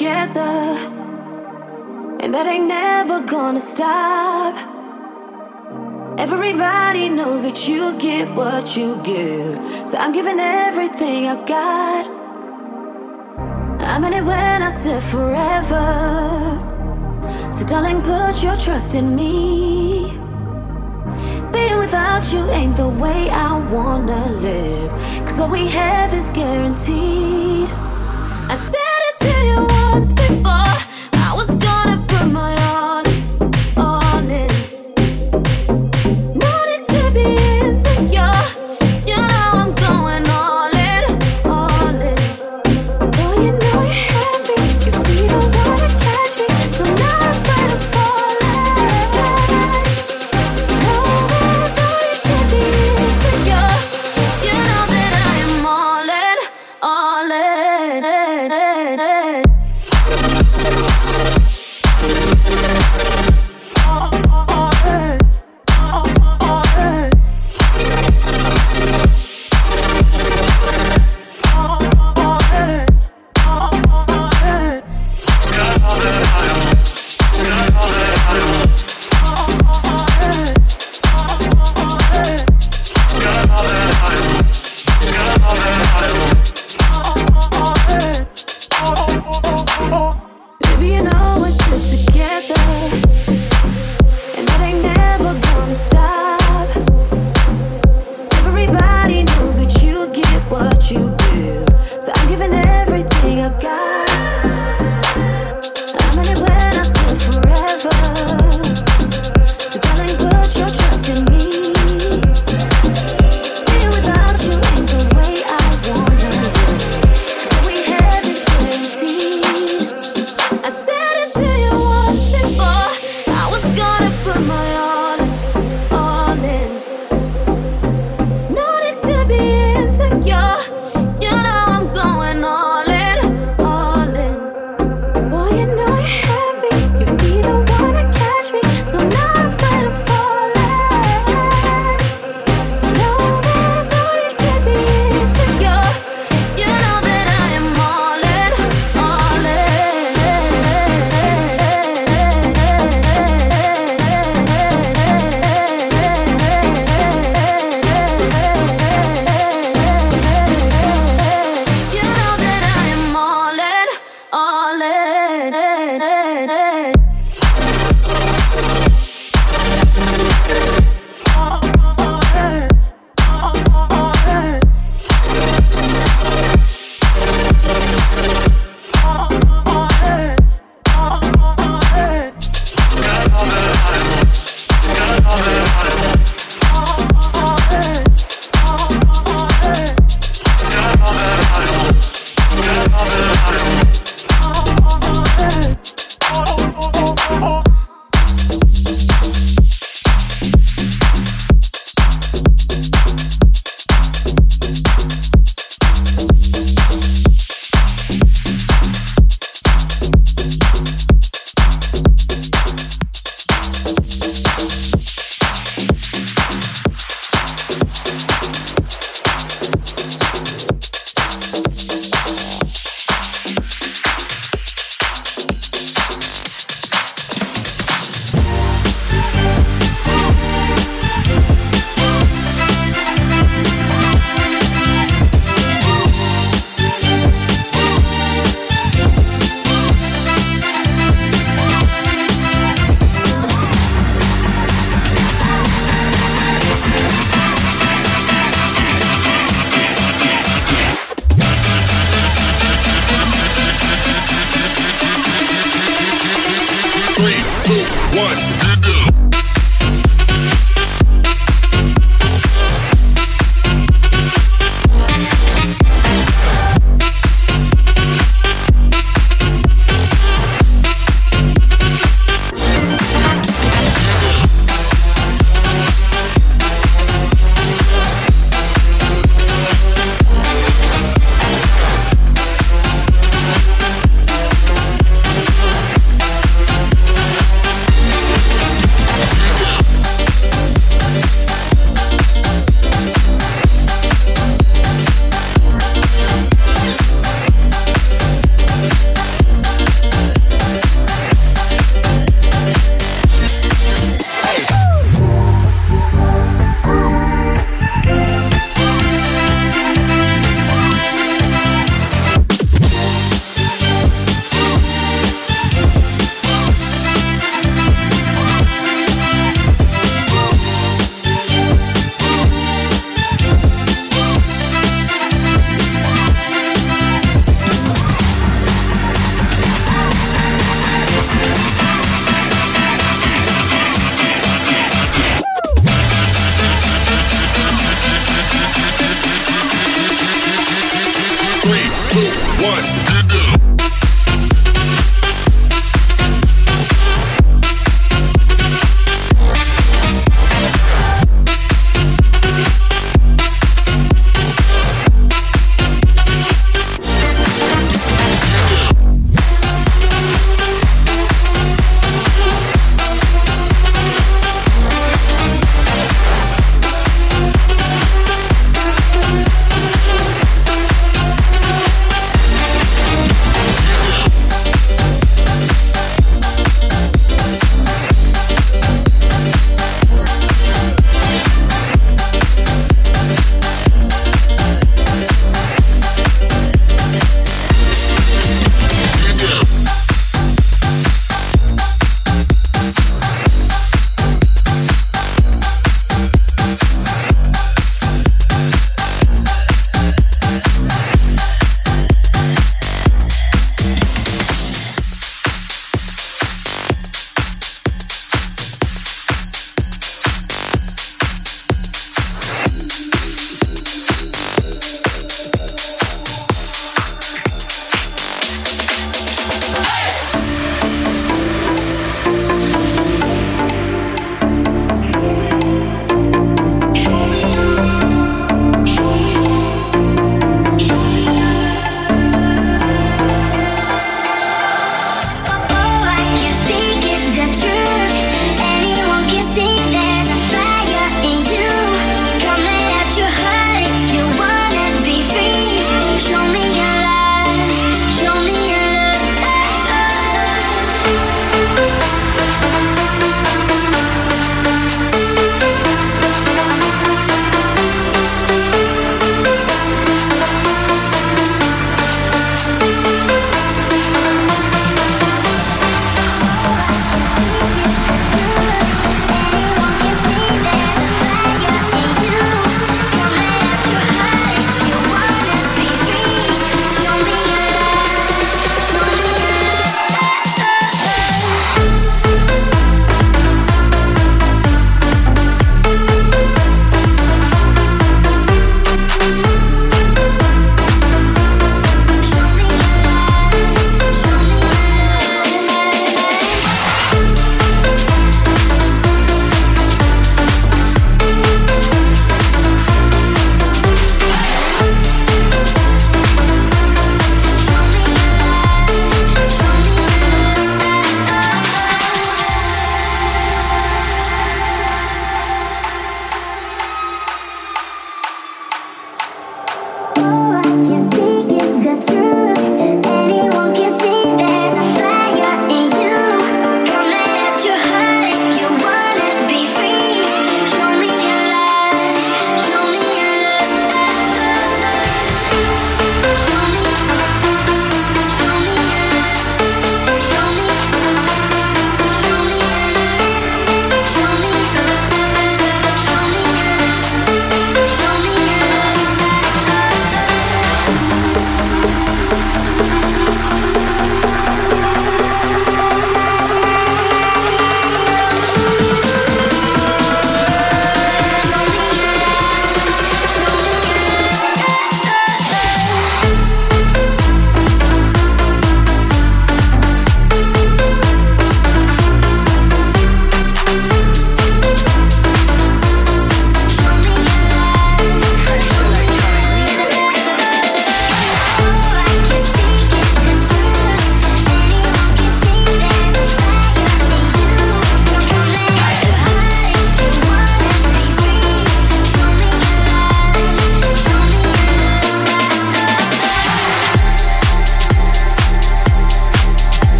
together. And that ain't never gonna stop. Everybody knows that you get what you give. So I'm giving everything I got. I meant it when I said forever. So, darling, put your trust in me. Being without you ain't the way I wanna live. Cause what we have is guaranteed. I said once before.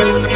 Music.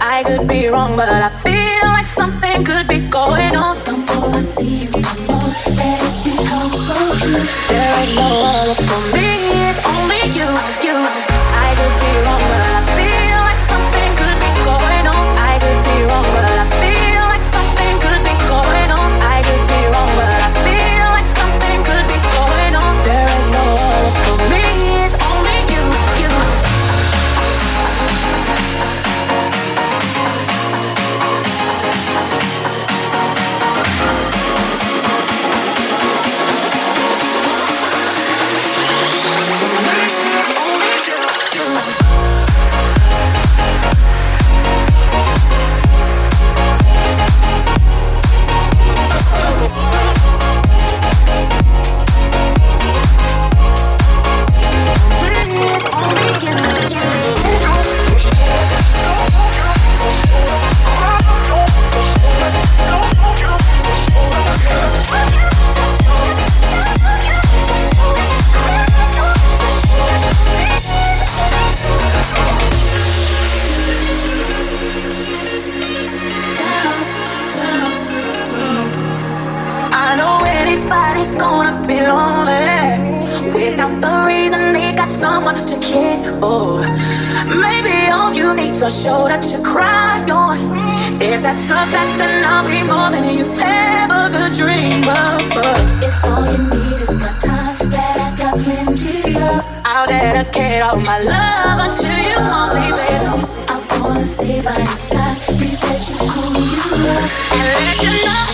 I could be wrong, but I feel like something could be going on. The more I see you, the more that it becomes so true. There ain't no other for me, you a shoulder to cry on. If that's a fact, then I'll be more than you ever could dream of. If all you need is my time, that I got plenty of, I'll dedicate all my love unto you only, baby. I wanna stay by your side, be that you cool you love, and let you know.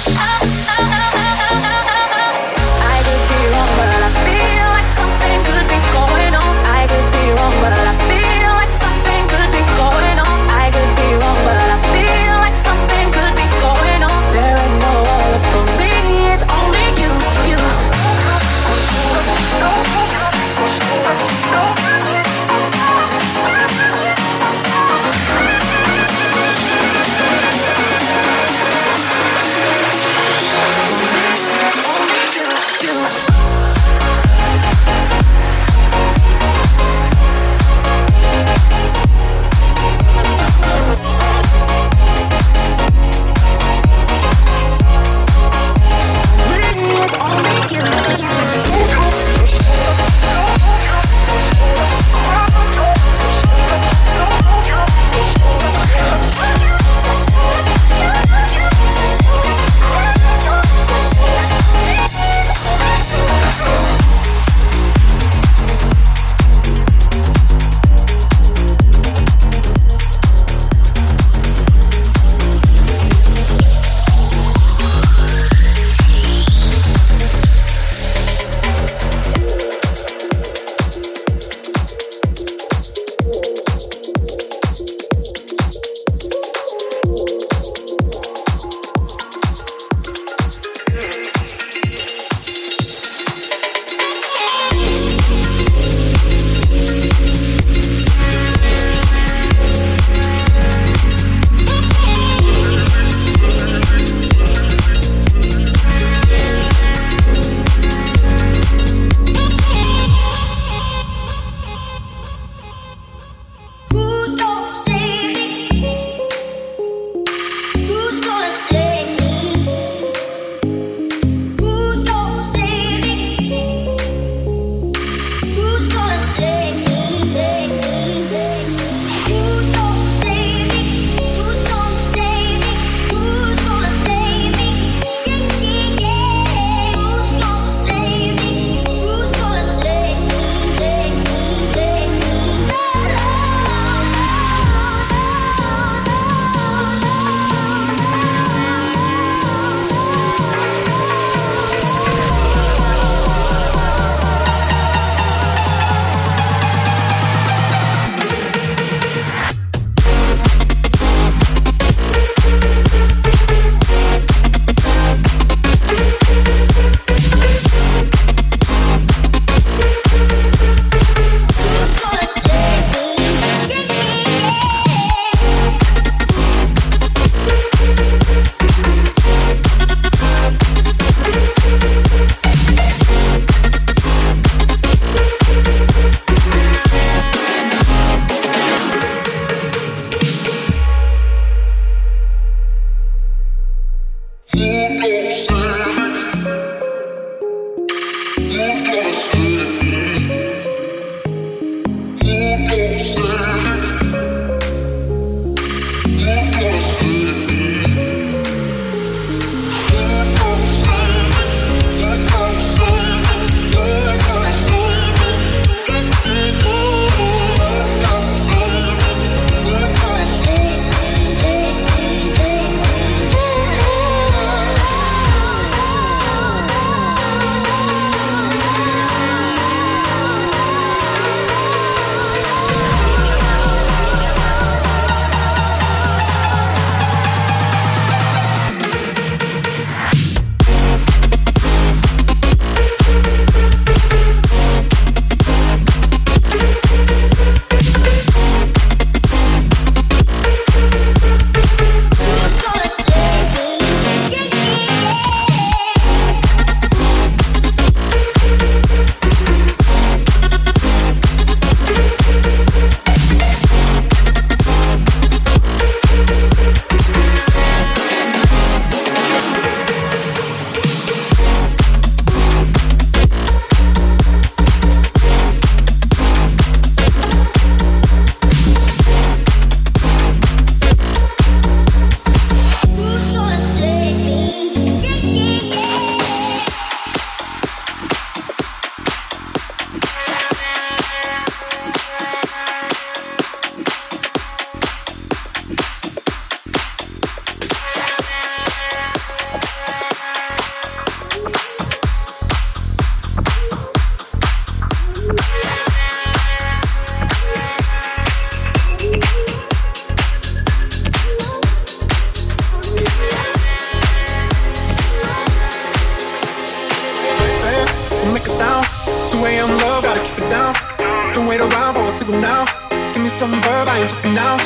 Some verb, I ain't talking now.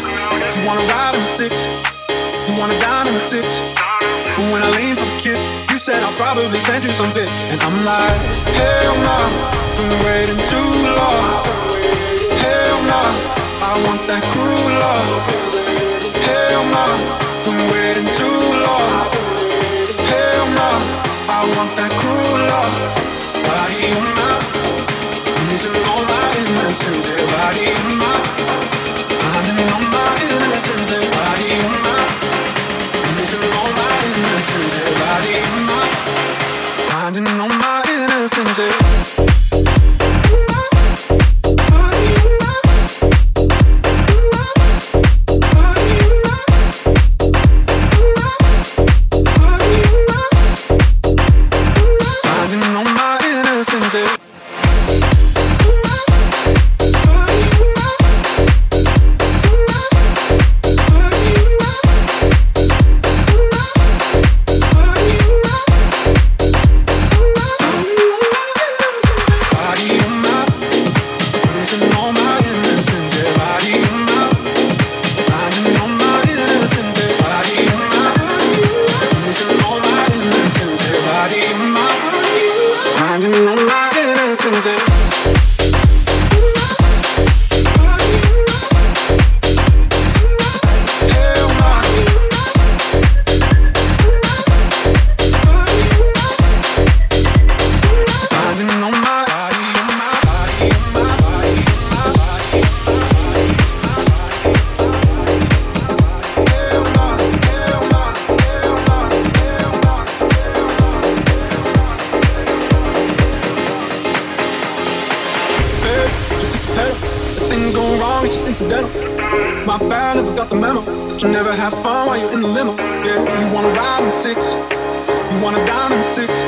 You wanna ride in the six, you wanna dine in the six. But when I lean for the kiss, you said I'll probably send you some bits. And I'm like, hell no, been waiting too long. Hell no, I want that cruel love. Hell no, been waiting too long. Hell no, I want that cruel love. Body on my, losing all my finding all my innocence. Go it's just incidental. My bad, never got the memo. That you never have fun while you're in the limo. Yeah, you wanna ride in the six, you wanna dine in the six.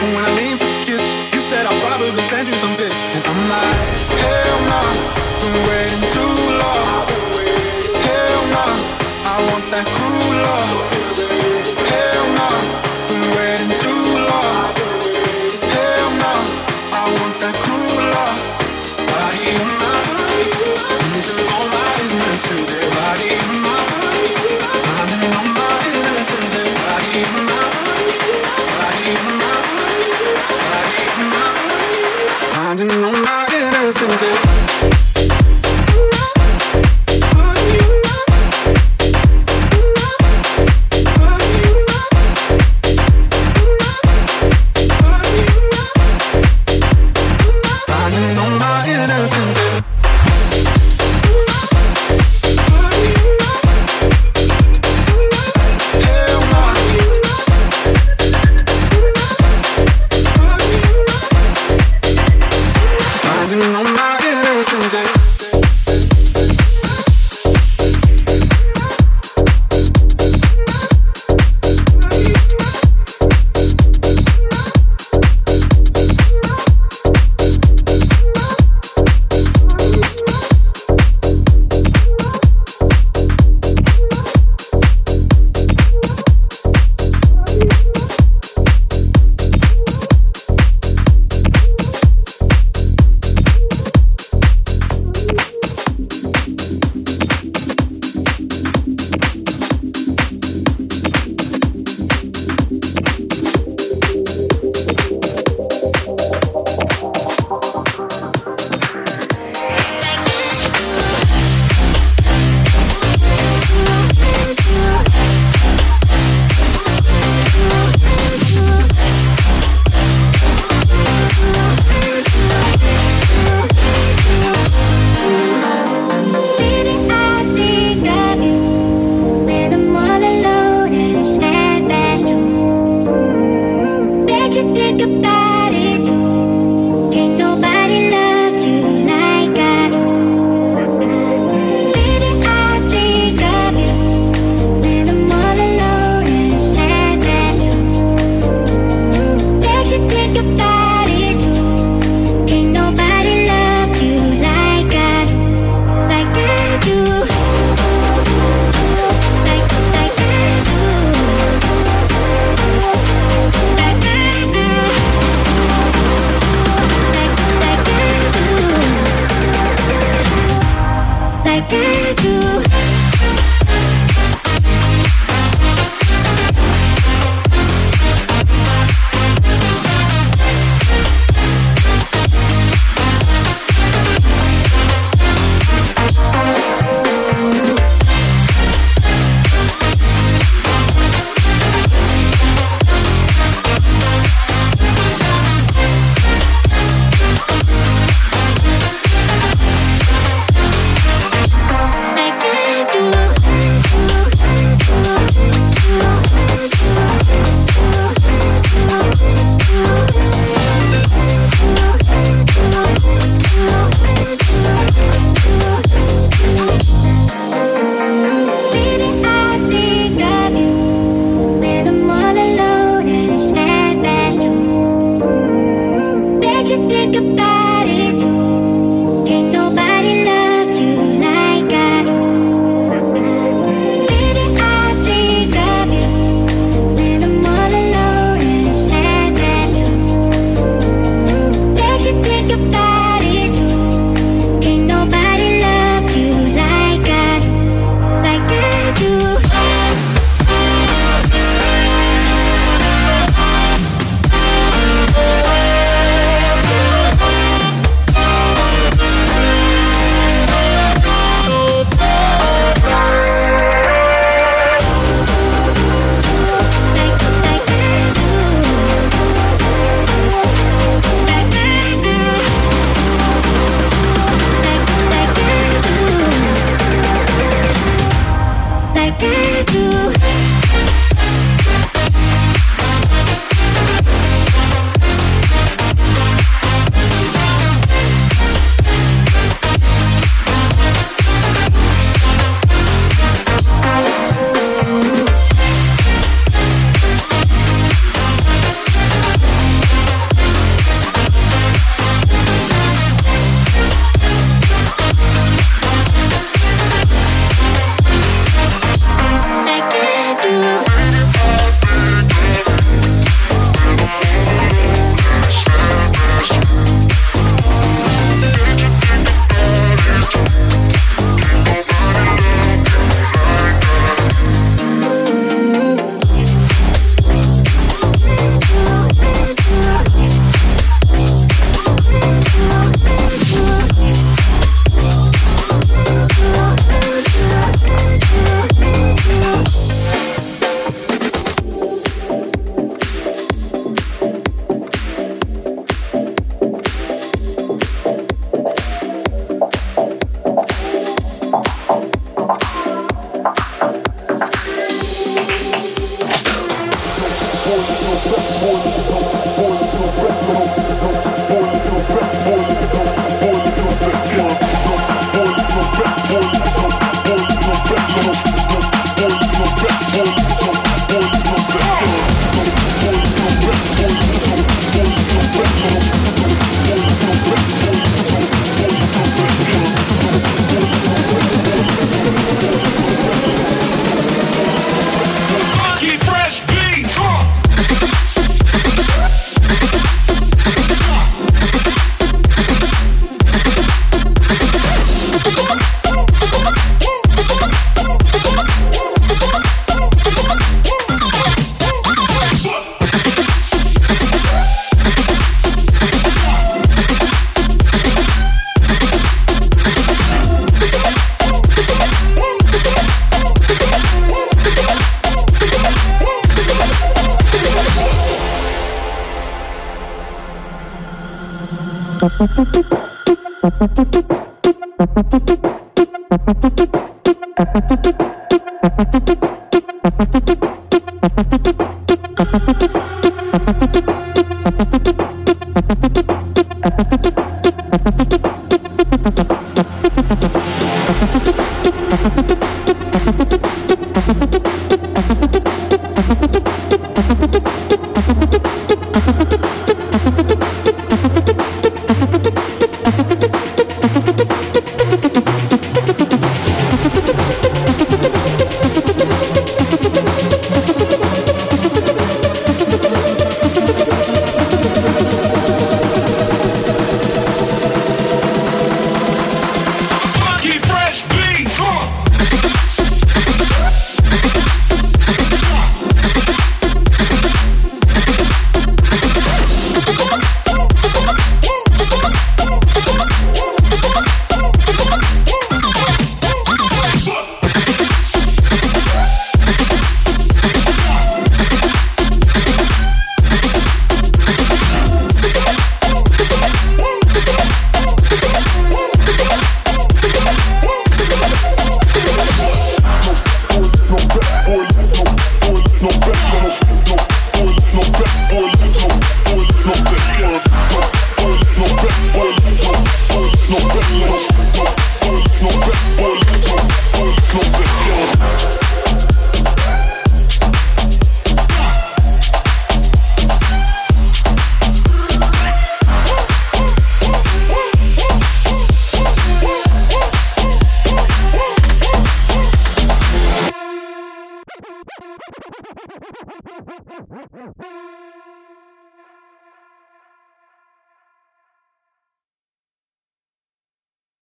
But when I lean for the kiss, you said I'll probably send you some bits. And I'm like,